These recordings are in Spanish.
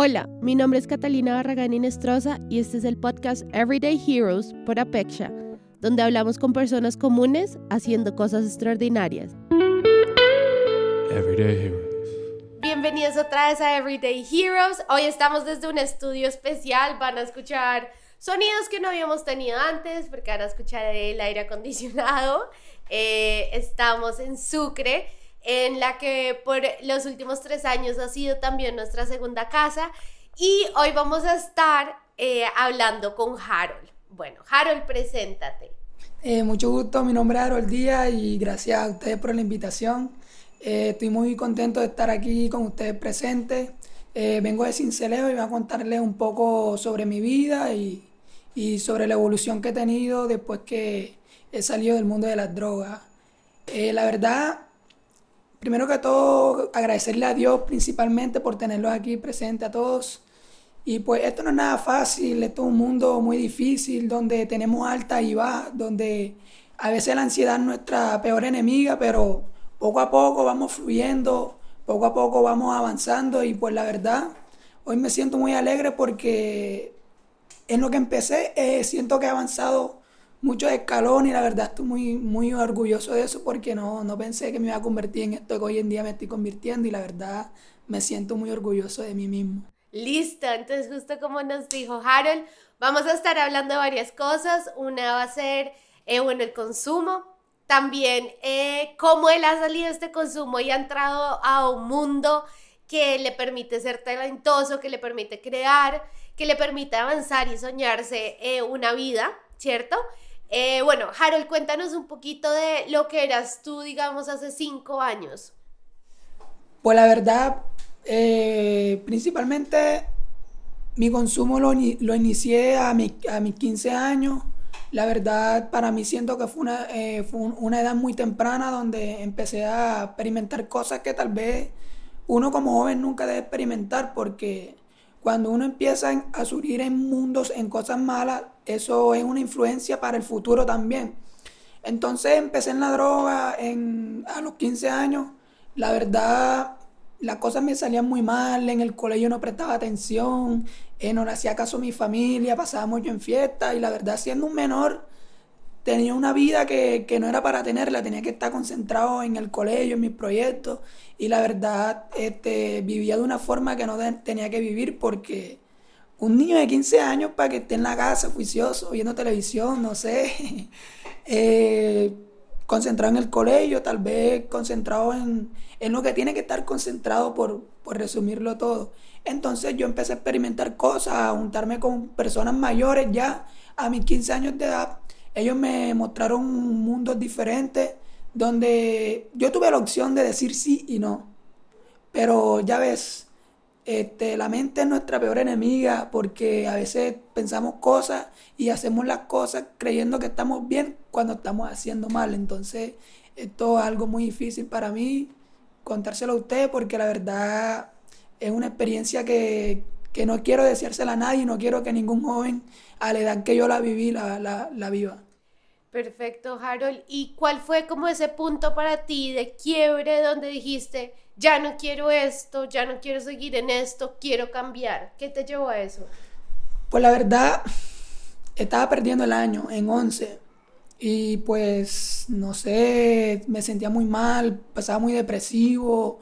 Hola, mi nombre es Catalina Barragán Inestrosa y este es el podcast Everyday Heroes por Apexia, donde hablamos con personas comunes haciendo cosas extraordinarias. Everyday Heroes. Bienvenidos otra vez a Everyday Heroes. Hoy estamos desde un estudio especial. Van a escuchar sonidos que no habíamos tenido antes porque van a escuchar el aire acondicionado. Eh, estamos en Sucre en la que por los últimos tres años ha sido también nuestra segunda casa. Y hoy vamos a estar eh, hablando con Harold. Bueno, Harold, preséntate. Eh, mucho gusto, mi nombre es Harold Díaz y gracias a ustedes por la invitación. Eh, estoy muy contento de estar aquí con ustedes presentes. vengo de Cincelejo y voy a contarles un poco sobre mi vida y, y, sobre la evolución que he tenido después que he salido del mundo de las drogas. la verdad, primero que todo, agradecerle a Dios principalmente por tenerlos aquí presentes a todos. Y pues esto no es nada fácil, esto es un mundo muy difícil, donde tenemos alta y bajas, donde a veces la ansiedad es nuestra peor enemiga, pero poco a poco vamos fluyendo, poco a poco vamos avanzando y pues la verdad, hoy me siento muy alegre porque en lo que empecé eh, siento que he avanzado muchos escalones y la verdad estoy muy, muy orgulloso de eso porque no, no pensé que me iba a convertir en esto que hoy en día me estoy convirtiendo y la verdad me siento muy orgulloso de mí mismo. Listo, entonces justo como nos dijo Harold, vamos a estar hablando de varias cosas. Una va a ser, eh, bueno, el consumo, también eh, cómo él ha salido de este consumo y ha entrado a un mundo que le permite ser talentoso, que le permite crear, que le permite avanzar y soñarse eh, una vida, ¿cierto? Eh, bueno, Harold, cuéntanos un poquito de lo que eras tú, digamos, hace cinco años. Pues la verdad, eh, principalmente mi consumo lo, inicié a, mi, a mis 15 años. La verdad, para mí siento que fue una, eh, fue una edad muy temprana donde empecé a experimentar cosas que tal vez uno como joven nunca debe experimentar porque cuando uno empieza a surgir en mundos, en cosas malas, eso es una influencia para el futuro también. Entonces empecé en la droga en, a los 15 años. La verdad, las cosas me salían muy mal, en el colegio no prestaba atención, eh, no le hacía caso a mi familia, pasaba mucho en fiesta y la verdad siendo un menor tenía una vida que, que, no era para tenerla, tenía que estar concentrado en el colegio, en mis proyectos y la verdad este, vivía de una forma que no tenía que vivir porque un niño de 15 años para que esté en la casa juicioso, viendo televisión, no sé, eh, concentrado en el colegio, tal vez concentrado en, en, lo que tiene que estar concentrado por, por resumirlo todo. Entonces yo empecé a experimentar cosas, a juntarme con personas mayores ya a mis 15 años de edad. Ellos me mostraron mundos diferentes donde yo tuve la opción de decir sí y no. Pero ya ves, este, la mente es nuestra peor enemiga porque a veces pensamos cosas y hacemos las cosas creyendo que estamos bien cuando estamos haciendo mal. Entonces, esto es algo muy difícil para mí contárselo a usted porque la verdad es una experiencia que, no quiero deseársela a nadie, no quiero que ningún joven a la edad que yo la viví la, la, la viva. Perfecto, Harold. ¿Y cuál fue como ese punto para ti de quiebre donde dijiste, ya no quiero esto, ya no quiero seguir en esto, quiero cambiar? ¿Qué te llevó a eso? Pues la verdad, estaba perdiendo el año en 11 y pues, no sé, me sentía muy mal, pasaba muy depresivo,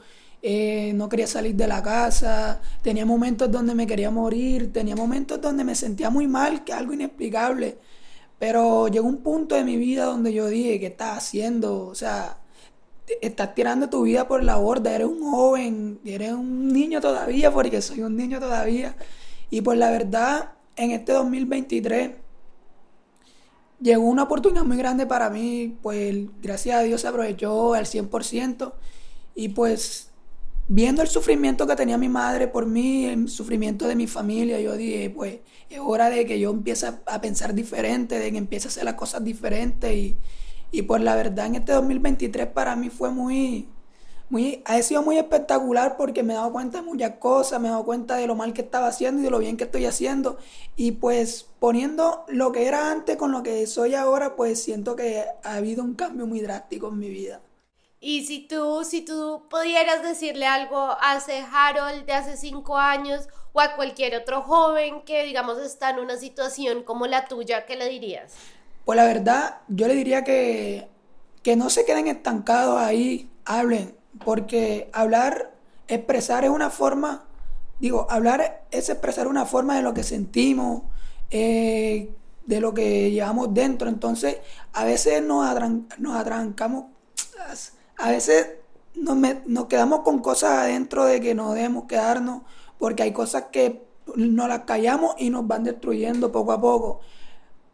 eh, no quería salir de la casa, tenía momentos donde me quería morir, tenía momentos donde me sentía muy mal, que algo inexplicable. Pero llegó un punto de mi vida donde yo dije, ¿qué estás haciendo? O sea, estás tirando tu vida por la borda, eres un joven, eres un niño todavía, porque soy un niño todavía. Y pues la verdad, en este 2023 llegó una oportunidad muy grande para mí, pues gracias a Dios se aprovechó al 100%. Y pues viendo el sufrimiento que tenía mi madre por mí, el sufrimiento de mi familia, yo dije, pues es hora de que yo empiece a pensar diferente, de que empiece a hacer las cosas diferentes. Y, y pues la verdad en este 2023 para mí fue muy, muy, ha sido muy espectacular porque me he dado cuenta de muchas cosas, me he dado cuenta de lo mal que estaba haciendo y de lo bien que estoy haciendo. Y pues poniendo lo que era antes con lo que soy ahora, pues siento que ha habido un cambio muy drástico en mi vida. Y si tú, si tú pudieras decirle algo a ese Harold de hace cinco años o a cualquier otro joven que, digamos, está en una situación como la tuya, ¿qué le dirías? Pues la verdad, yo le diría que, que no se queden estancados ahí, hablen, porque hablar, expresar es una forma, digo, hablar es expresar una forma de lo que sentimos, eh, de lo que llevamos dentro. Entonces, a veces nos, nos atrancamos, a veces nos, quedamos con cosas adentro de que no debemos quedarnos, porque hay cosas que nos las callamos y nos van destruyendo poco a poco.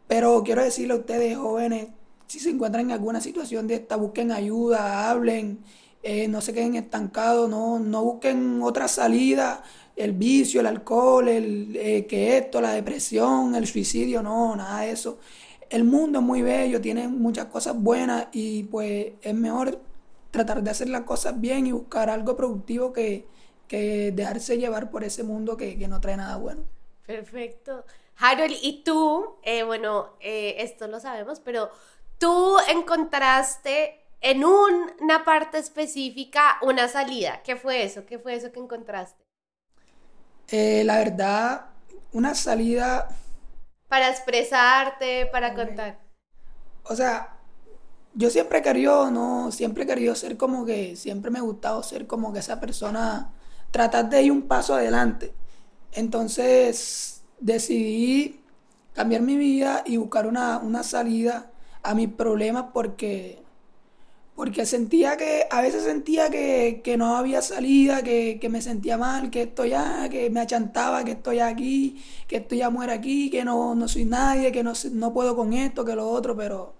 Pero quiero decirle a ustedes, jóvenes, si se encuentran en alguna situación de esta, busquen ayuda, hablen, eh, no se queden estancados, no, no busquen otra salida el vicio, el alcohol, el eh, que esto, la depresión, el suicidio, no, nada de eso. El mundo es muy bello, tiene muchas cosas buenas y pues es mejor tratar de hacer las cosas bien y buscar algo productivo que, que dejarse llevar por ese mundo que, que, no trae nada bueno. Perfecto. Harold, y tú, eh, bueno, eh, esto lo sabemos, pero tú encontraste en una parte específica una salida. ¿Qué fue eso? ¿Qué fue eso que encontraste? Eh, la verdad, una salida... Para expresarte, para contar. O sea, yo siempre he querido, no, siempre he querido ser como que, siempre me ha gustado ser como que esa persona, tratar de ir un paso adelante. Entonces decidí cambiar mi vida y buscar una, una salida a mis problemas porque porque sentía que, a veces sentía que, no había salida, que, me sentía mal, que estoy ya, que me achantaba, que estoy aquí, que estoy ya muera aquí, que no, no soy nadie, que no, no puedo con esto, que lo otro, pero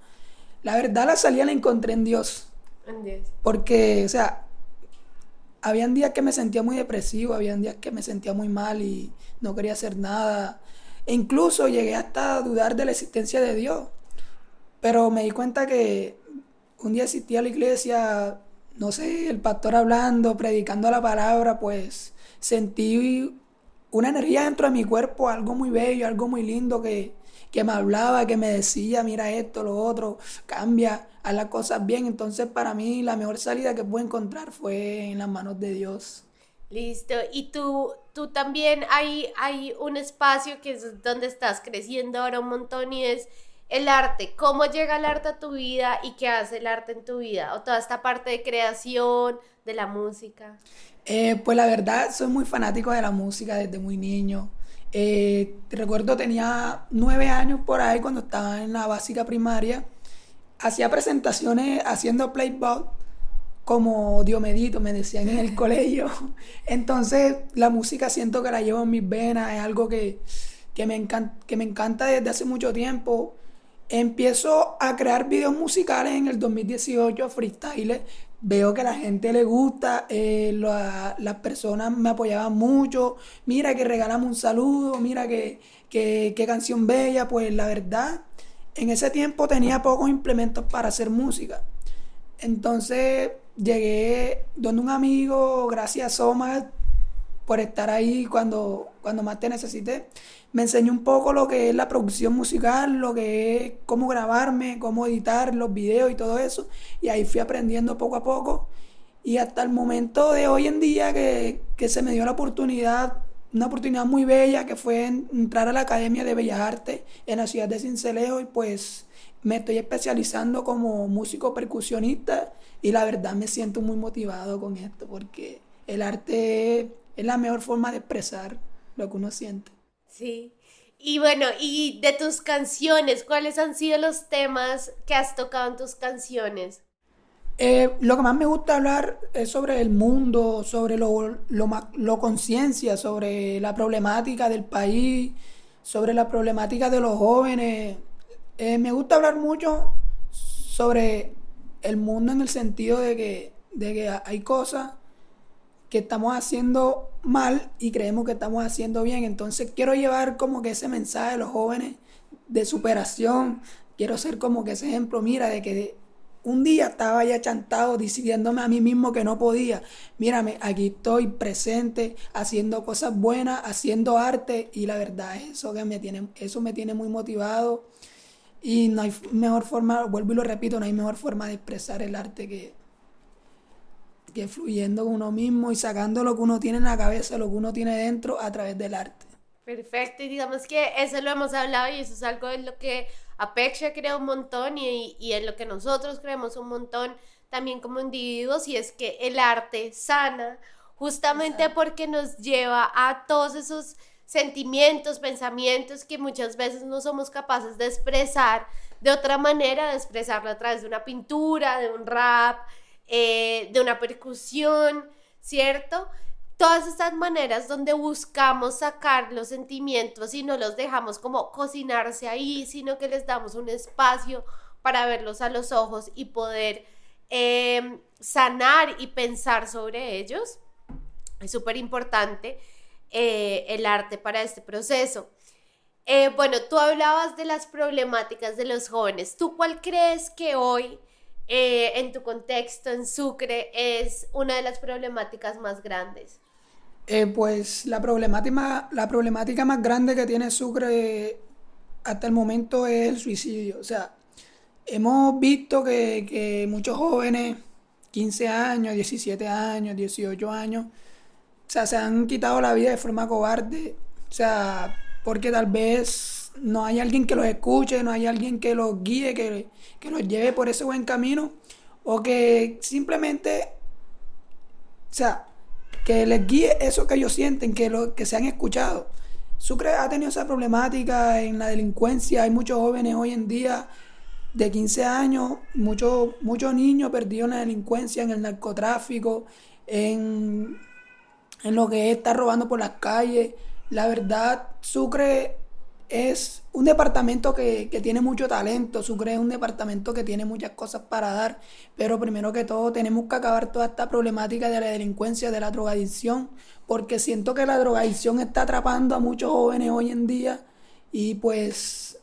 la verdad la salida la encontré en Dios. En Dios. Porque, o sea, habían días que me sentía muy depresivo, habían días que me sentía muy mal y no quería hacer nada. E incluso llegué hasta a dudar de la existencia de Dios. Pero me di cuenta que un día asistí a la iglesia, no sé, el pastor hablando, predicando la palabra, pues sentí una energía dentro de mi cuerpo, algo muy bello, algo muy lindo que, que me hablaba, que me decía, mira esto, lo otro, cambia, haz las cosas bien. Entonces para mí la mejor salida que pude encontrar fue en las manos de Dios. Listo. Y tú, tú también hay, hay un espacio que es donde estás creciendo ahora un montón y es el arte, cómo llega el arte a tu vida y qué hace el arte en tu vida, o toda esta parte de creación, de la música. Eh, pues la verdad, soy muy fanático de la música desde muy niño. Eh, recuerdo tenía nueve años por ahí cuando estaba en la básica primaria. Hacía presentaciones haciendo playback como Diomedito, me decían en el colegio. Entonces la música siento que la llevo en mis venas, es algo que, que, me, encanta, que me encanta desde hace mucho tiempo. Empiezo a crear videos musicales en el 2018, freestyle. Veo que a la gente le gusta, eh, las personas me apoyaban mucho. Mira que regalamos un saludo, mira que, que, canción bella. Pues la verdad, en ese tiempo tenía pocos implementos para hacer música. Entonces llegué donde un amigo, gracias Omar por estar ahí cuando, cuando más te necesité me enseñó un poco lo que es la producción musical, lo que es cómo grabarme, cómo editar los videos y todo eso. Y ahí fui aprendiendo poco a poco. Y hasta el momento de hoy en día que, se me dio la oportunidad, una oportunidad muy bella, que fue entrar a la Academia de Bellas Artes en la ciudad de Cincelejo y pues me estoy especializando como músico percusionista y la verdad me siento muy motivado con esto porque el arte es la mejor forma de expresar lo que uno siente. Sí. Y bueno, y de tus canciones, ¿cuáles han sido los temas que has tocado en tus canciones? Eh, lo que más me gusta hablar es sobre el mundo, sobre lo, lo, conciencia, sobre la problemática del país, sobre la problemática de los jóvenes. Eh, me gusta hablar mucho sobre el mundo en el sentido de que, de que hay cosas que estamos haciendo mal y creemos que estamos haciendo bien. Entonces quiero llevar como que ese mensaje a los jóvenes de superación. Quiero ser como que ese ejemplo, mira, de que un día estaba ya chantado diciéndome a mí mismo que no podía. Mírame, aquí estoy presente, haciendo cosas buenas, haciendo arte y la verdad eso que me tiene, eso me tiene muy motivado y no hay mejor forma, vuelvo y lo repito, no hay mejor forma de expresar el arte que, que fluyendo con uno mismo y sacando lo que uno tiene en la cabeza, lo que uno tiene dentro a través del arte. Perfecto, y digamos que eso lo hemos hablado y eso es algo en lo que Apexia crea un montón y, y en lo que nosotros creemos un montón también como individuos y es que el arte sana justamente porque nos lleva a todos esos sentimientos, pensamientos que muchas veces no somos capaces de expresar de otra manera, de expresarlo a través de una pintura, de un rap, eh, de una percusión, ¿cierto? Todas estas maneras donde buscamos sacar los sentimientos y no los dejamos como cocinarse ahí, sino que les damos un espacio para verlos a los ojos y poder em, sanar y pensar sobre ellos. Es súper importante eh, el arte para este proceso. Eh, bueno, tú hablabas de las problemáticas de los jóvenes. ¿Tú cuál crees que hoy, eh, en tu contexto, en Sucre, es una de las problemáticas más grandes? pues la problemática, la problemática más grande que tiene Sucre hasta el momento es el suicidio. O sea, hemos visto que, que muchos jóvenes, 15 años, 17 años, 18 años, o sea, se han quitado la vida de forma cobarde. O sea, porque tal vez no hay alguien que los escuche, no hay alguien que los guíe, que, que los lleve por ese buen camino. O que simplemente, o sea, que les guíe eso que ellos sienten, que, lo, que se han escuchado. Sucre ha tenido esa problemática en la delincuencia. Hay muchos jóvenes hoy en día de 15 años, muchos, muchos niños perdidos en la delincuencia, en el narcotráfico, en en lo que está robando por las calles. La verdad, Sucre es un departamento que, tiene mucho talento, Sucre es un departamento que tiene muchas cosas para dar, pero primero que todo tenemos que acabar toda esta problemática de la delincuencia, de la drogadicción, porque siento que la drogadicción está atrapando a muchos jóvenes hoy en día y pues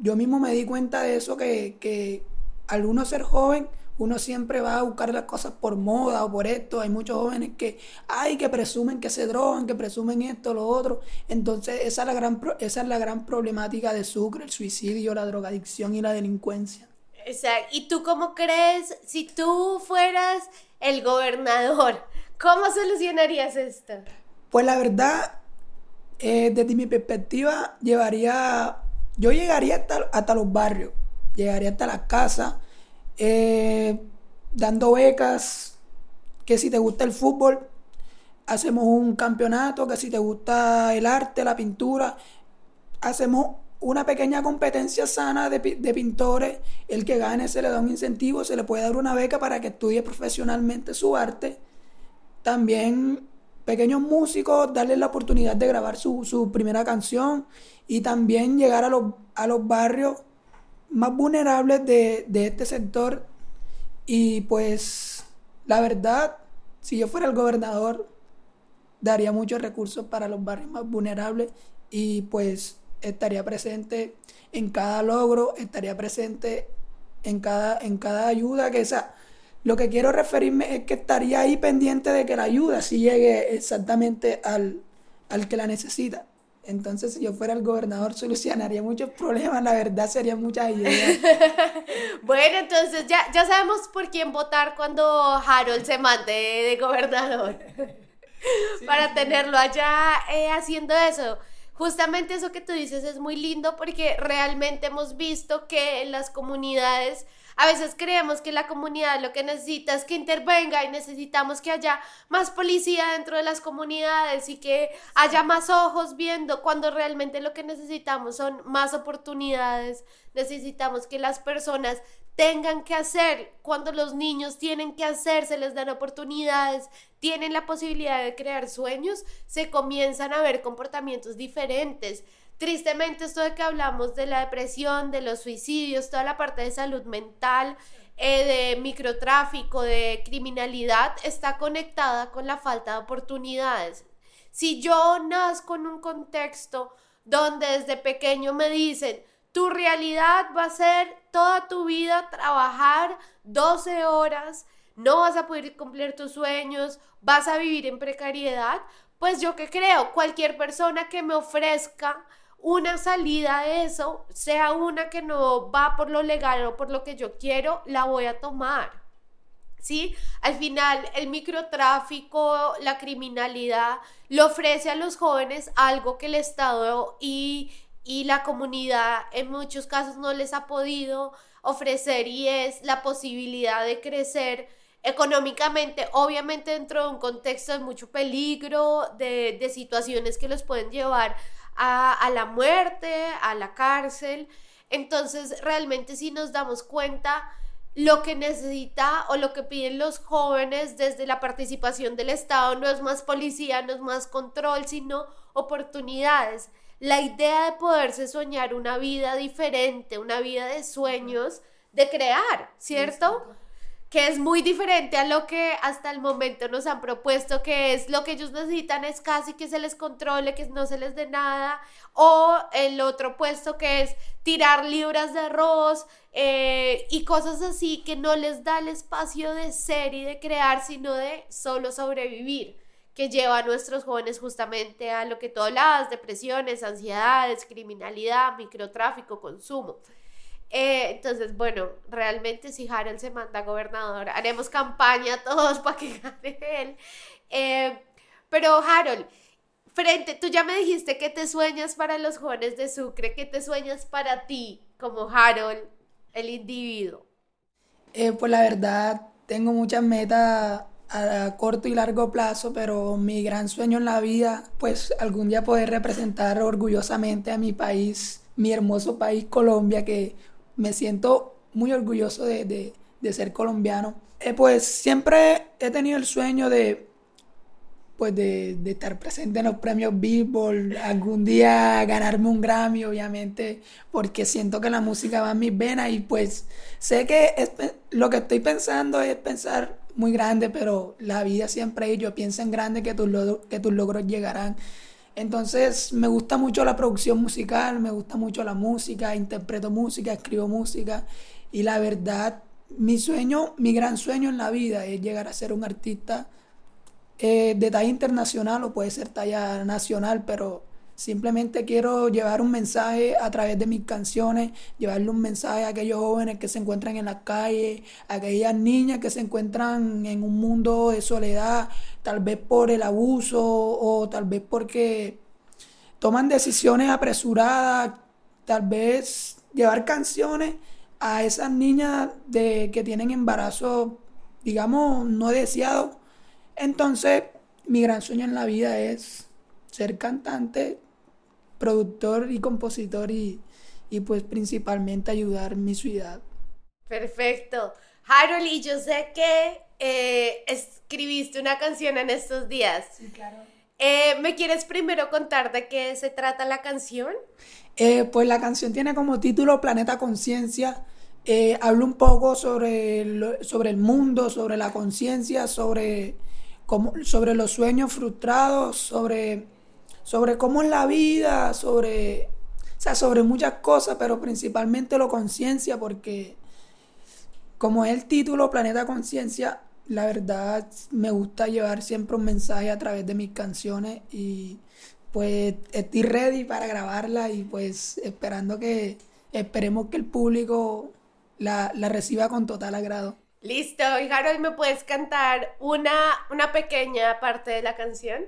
yo mismo me di cuenta de eso, que, que al uno ser joven, uno siempre va a buscar las cosas por moda o por esto. Hay muchos jóvenes que, ay, que presumen que se drogan, que presumen esto, lo otro. Entonces, esa es la gran, esa es la gran problemática de Sucre, el suicidio, la drogadicción y la delincuencia. Exacto. ¿Y tú cómo crees, si tú fueras el gobernador, cómo solucionarías esto? Pues la verdad, eh, desde mi perspectiva, llevaría, yo llegaría hasta, hasta los barrios, llegaría hasta las casas eh, dando becas, que si te gusta el fútbol, hacemos un campeonato, que si te gusta el arte, la pintura, hacemos una pequeña competencia sana de, pintores, el que gane se le da un incentivo, se le puede dar una beca para que estudie profesionalmente su arte. También pequeños músicos, darles la oportunidad de grabar su, primera canción y también llegar a los, a los barrios más vulnerables de, este sector y pues la verdad, si yo fuera el gobernador, daría muchos recursos para los barrios más vulnerables y pues estaría presente en cada logro, estaría presente en cada, en cada ayuda que esa. Lo que quiero referirme es que estaría ahí pendiente de que la ayuda si llegue exactamente al, al que la necesita. Entonces, si yo fuera el gobernador, solucionaría muchos problemas, la verdad sería muchas ideas. bueno, entonces ya, ya sabemos por quién votar cuando Harold se mande de gobernador. Para tenerlo allá eh, haciendo eso. Justamente eso que tú dices es muy lindo porque realmente hemos visto que en las comunidades a veces creemos que la comunidad lo que necesita es que intervenga y necesitamos que haya más policía dentro de las comunidades y que haya más ojos viendo cuando realmente lo que necesitamos son más oportunidades. Necesitamos que las personas tengan que hacer, cuando los niños tienen que hacer, se les dan oportunidades, tienen la posibilidad de crear sueños, se comienzan a ver comportamientos diferentes. Tristemente, esto de que hablamos de la depresión, de los suicidios, toda la parte de salud mental, eh, de microtráfico, de criminalidad, está conectada con la falta de oportunidades. Si yo nazco en un contexto donde desde pequeño me dicen, tu realidad va a ser toda tu vida trabajar 12 horas, no vas a poder cumplir tus sueños, vas a vivir en precariedad, pues yo que creo, cualquier persona que me ofrezca una salida a eso, sea una que no va por lo legal o por lo que yo quiero, la voy a tomar. ¿sí? Al final, el microtráfico, la criminalidad, le ofrece a los jóvenes algo que el Estado y, y la comunidad en muchos casos no les ha podido ofrecer y es la posibilidad de crecer económicamente, obviamente dentro de un contexto de mucho peligro, de, de situaciones que los pueden llevar a, la muerte, a la cárcel. Entonces, realmente si nos damos cuenta, lo que necesita o lo que piden los jóvenes desde la participación del Estado no es más policía, no es más control, sino oportunidades. La idea de poderse soñar una vida diferente, una vida de sueños, de crear, ¿cierto? Que es muy diferente a lo que hasta el momento nos han propuesto, que es lo que ellos necesitan es casi que se les controle, que no se les dé nada, o el otro puesto que es tirar libras de arroz eh, y cosas así que no les da el espacio de ser y de crear, sino de solo sobrevivir que lleva a nuestros jóvenes justamente a lo que tú hablabas, depresiones, ansiedades, criminalidad, microtráfico, consumo. Eh, entonces, bueno, realmente si Harold se manda gobernador, haremos campaña todos para que gane él. Eh, pero Harold, frente, tú ya me dijiste que te sueñas para los jóvenes de Sucre, que te sueñas para ti como Harold, el individuo. Eh, pues la verdad, tengo muchas metas a corto y largo plazo, pero mi gran sueño en la vida, pues algún día poder representar orgullosamente a mi país, mi hermoso país Colombia, que me siento muy orgulloso de, ser colombiano. Eh, pues siempre he tenido el sueño de, pues de, estar presente en los premios Billboard, algún día ganarme un Grammy, obviamente, porque siento que la música va en mis venas y pues sé que lo que estoy pensando es pensar muy grande, pero la vida siempre yo pienso en grande que tus, que tus logros llegarán. Entonces me gusta mucho la producción musical, me gusta mucho la música, interpreto música, escribo música. Y la verdad, mi sueño, mi gran sueño en la vida es llegar a ser un artista eh, de talla internacional o puede ser talla nacional, pero Simplemente quiero llevar un mensaje a través de mis canciones, llevarle un mensaje a aquellos jóvenes que se encuentran en la calle, a aquellas niñas que se encuentran en un mundo de soledad, tal vez por el abuso o tal vez porque toman decisiones apresuradas, tal vez llevar canciones a esas niñas de, que tienen embarazo, digamos, no deseado. Entonces, mi gran sueño en la vida es ser cantante, productor y compositor y, pues principalmente ayudar mi ciudad. Perfecto. Harold, y yo sé que eh, escribiste una canción en estos días. Sí, claro. Eh, ¿Me quieres primero contar de qué se trata la canción? Eh, pues la canción tiene como título Planeta Conciencia. hablo un poco sobre, sobre el mundo, sobre la conciencia, sobre, sobre los sueños frustrados, sobre sobre cómo es la vida, sobre, o sea, sobre muchas cosas, pero principalmente lo conciencia, porque como es el título Planeta Conciencia, la verdad me gusta llevar siempre un mensaje a través de mis canciones y pues estoy ready para grabarla y pues esperando que, esperemos que el público la, reciba con total agrado. Listo, y Harold, ¿me puedes cantar una, una pequeña parte de la canción?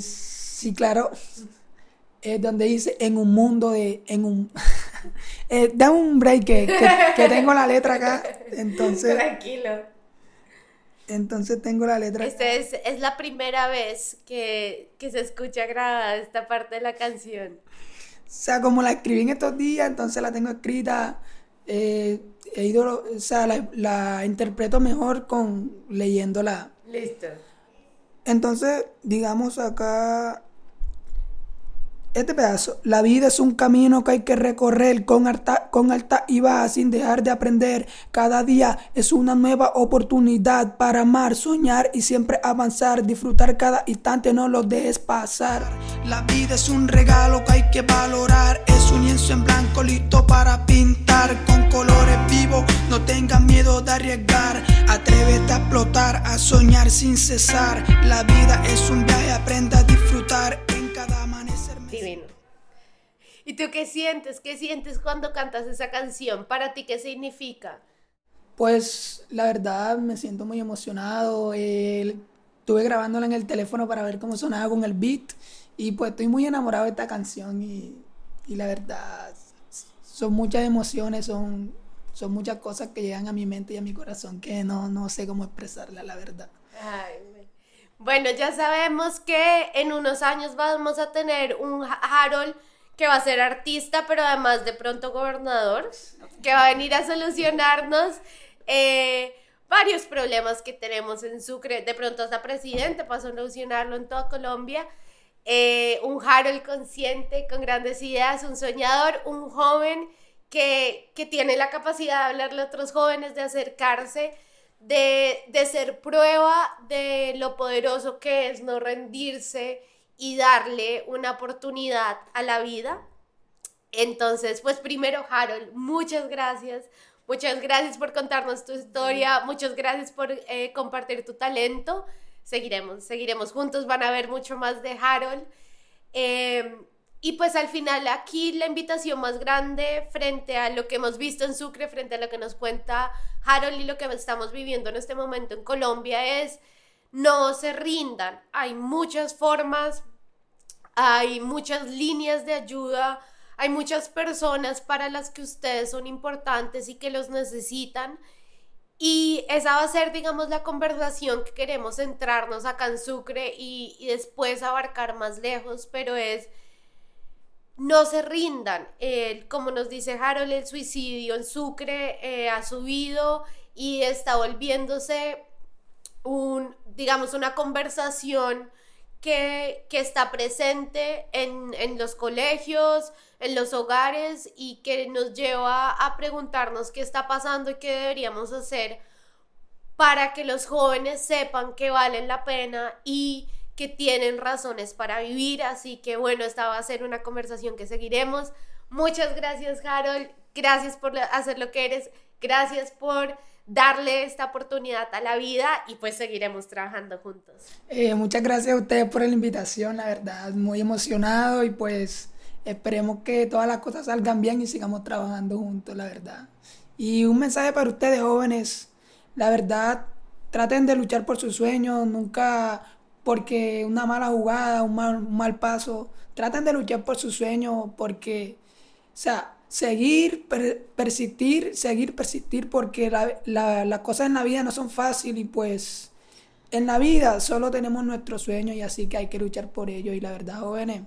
Sí, claro. Es donde dice en un mundo de. En un. eh, da un break que, tengo la letra acá. Entonces. Tranquilo. Entonces tengo la letra. Esta es, es la primera vez que, se escucha grabada esta parte de la canción. O sea, como la escribí en estos días, entonces la tengo escrita. Eh, he ido, o sea, la, la interpreto mejor con leyéndola. Listo. Entonces, digamos acá, este pedazo, la vida es un camino que hay que recorrer con alta, con alta y baja sin dejar de aprender. Cada día es una nueva oportunidad para amar, soñar y siempre avanzar. Disfrutar cada instante, no lo dejes pasar. La vida es un regalo que hay que valorar. Es un lienzo en blanco listo para pintar con colores vivos. No tengas miedo de arriesgar. Atrévete a explotar, a soñar sin cesar. La vida es un viaje, aprenda a disfrutar ¿Y tú qué sientes? ¿Qué sientes cuando cantas esa canción? ¿Para ti qué significa? Pues la verdad me siento muy emocionado. estuve grabándola en el teléfono para ver cómo sonaba con el beat y pues estoy muy enamorado de esta canción y, y la verdad son muchas emociones, son, son muchas cosas que llegan a mi mente y a mi corazón que no, no sé cómo expresarla, la verdad. bueno, ya sabemos que en unos años vamos a tener un Harold que va a ser artista, pero además de pronto gobernador, que va a venir a solucionarnos eh, varios problemas que tenemos en Sucre. De pronto hasta presidente para solucionarlo en toda Colombia. Eh, un Harold consciente, con grandes ideas, un soñador, un joven que, que tiene la capacidad de hablarle a otros jóvenes, de acercarse, de, de ser prueba de lo poderoso que es no rendirse y darle una oportunidad a la vida. Entonces, pues primero, Harold, muchas gracias. Muchas gracias por contarnos tu historia, muchas gracias por eh, compartir tu talento seguiremos, seguiremos juntos, van a ver mucho más de Harold. Em, y pues al final aquí la invitación más grande frente a lo que hemos visto en Sucre, frente a lo que nos cuenta Harold y lo que estamos viviendo en este momento en Colombia es no se rindan. Hay muchas formas, hay muchas líneas de ayuda, hay muchas personas para las que ustedes son importantes y que los necesitan y esa va a ser, digamos, la conversación que queremos centrarnos acá en Sucre y, después abarcar más lejos, pero es, no se rindan. como nos dice Harold, el suicidio en Sucre eh, ha subido y está volviéndose un, digamos, una conversación que, está presente en, en los colegios, en los hogares y que nos lleva a preguntarnos qué está pasando y qué deberíamos hacer para que los jóvenes sepan que valen la pena y que tienen razones para vivir. Así que bueno, esta va a ser una conversación que seguiremos. Muchas gracias Harold, gracias por hacer lo que eres, gracias por darle esta oportunidad a la vida y pues seguiremos trabajando juntos. Eh, muchas gracias a ustedes por la invitación, la verdad, muy emocionado y pues Esperemos que todas las cosas salgan bien y sigamos trabajando juntos, la verdad. Y un mensaje para ustedes jóvenes, la verdad, traten de luchar por sus sueños, nunca porque una mala jugada, un mal, paso, traten de luchar por sus sueños porque, o sea, seguir, persistir, seguir, persistir, porque las cosas en la vida no son fáciles y pues en la vida solo tenemos nuestros sueños y así que hay que luchar por ellos y la verdad, jóvenes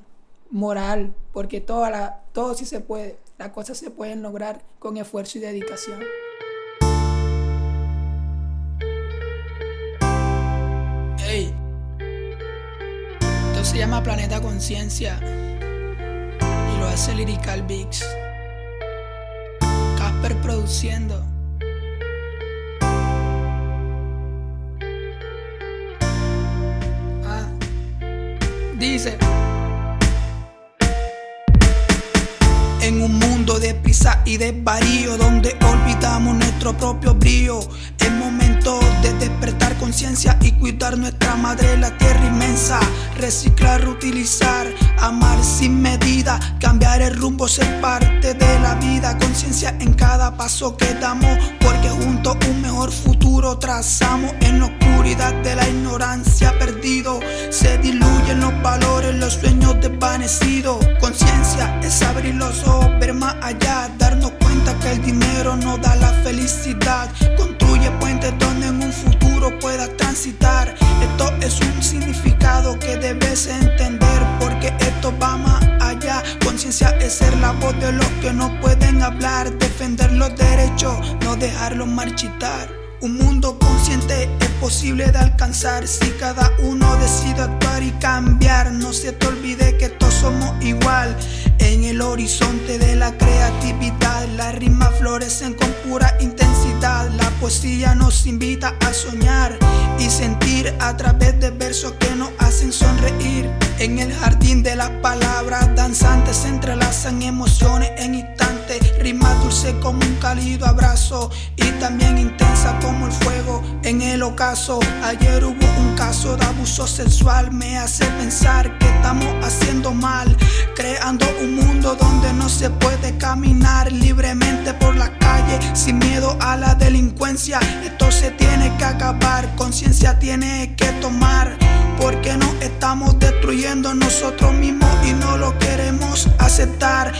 moral, porque toda la, todo sí se puede, las cosas se pueden lograr con esfuerzo y dedicación. Hey, se llama Planeta Conciencia y lo hace Lyrical Bix. Casper produciendo. Ah, dice. En un mundo de prisa y de varío donde olvidamos nuestro propio brío. Es momento de despertar conciencia y cuidar nuestra madre, la tierra inmensa. Reciclar, reutilizar, amar sin medida, cambiar el rumbo, ser parte de la vida. Conciencia en cada paso que damos, porque juntos un mejor futuro trazamos en la oscuridad de la ignorancia perdido. Se diluyen los valores, los sueños desvanecidos. Conciencia es abrir los ojos ver más allá, darnos cuenta que el dinero no da la felicidad. Es ser la voz de los que no pueden hablar, defender los derechos, no dejarlos marchitar. Un mundo consciente es posible de alcanzar si cada uno decide actuar y cambiar. No se te olvide que todos somos igual. En el horizonte de la creatividad, las rimas florecen con pura intensidad. La poesía nos invita a soñar y sentir a través de versos que nos hacen sonreír. En el jardín de las palabras danzantes entrelazan emociones en Rima dulce como un cálido abrazo y también intensa como el fuego en el ocaso. Ayer hubo un caso de abuso sexual, me hace pensar que estamos haciendo mal, creando un mundo donde no se puede caminar libremente por la calle sin miedo a la delincuencia. Esto se tiene que acabar, conciencia tiene que tomar. Porque no estamos destruyendo nosotros mismos y no lo queremos aceptar.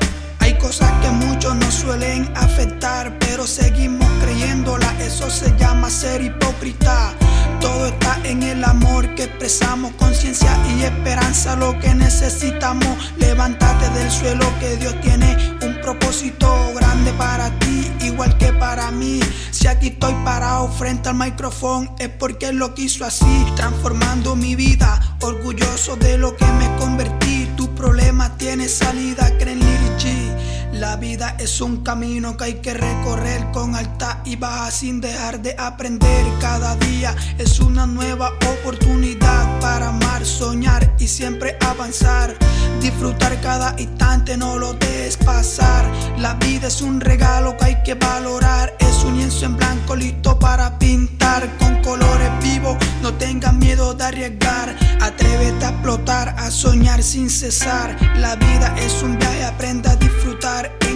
Hay cosas que muchos nos suelen afectar, pero seguimos creyéndola. Eso se llama ser hipócrita. Todo está en el amor que expresamos, conciencia y esperanza, lo que necesitamos. Levántate del suelo que Dios tiene un propósito grande para ti, igual que para mí. Si aquí estoy parado frente al micrófono es porque Él lo quiso así, transformando mi vida, orgulloso de lo que me convertí. Tu problema tiene salida, creen la vida es un camino que hay que recorrer con alta y baja sin dejar de aprender. Cada día es una nueva oportunidad para amar, soñar y siempre avanzar. Disfrutar cada instante, no lo dejes pasar. La vida es un regalo que hay que valorar. Es un lienzo en blanco listo para pintar con colores vivos. No tengas miedo de arriesgar. Atrévete a explotar, a soñar sin cesar. La vida es un viaje, aprenda a disfrutar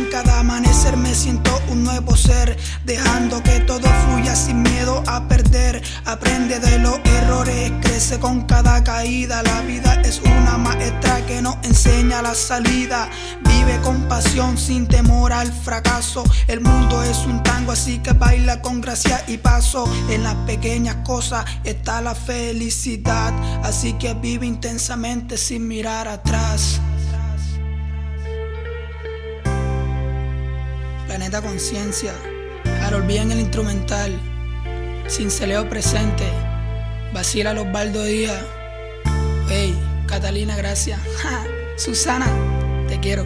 cada amanecer me siento un nuevo ser, dejando que todo fluya sin miedo a perder. Aprende de los errores, crece con cada caída. La vida es una maestra que nos enseña la salida. Vive con pasión sin temor al fracaso. El mundo es un tango, así que baila con gracia y paso. En las pequeñas cosas está la felicidad, así que vive intensamente sin mirar atrás. Planeta Conciencia, Harold bien el instrumental, Cinceleo presente, Vacila los Baldo Díaz, hey, Catalina, gracias, Susana, te quiero.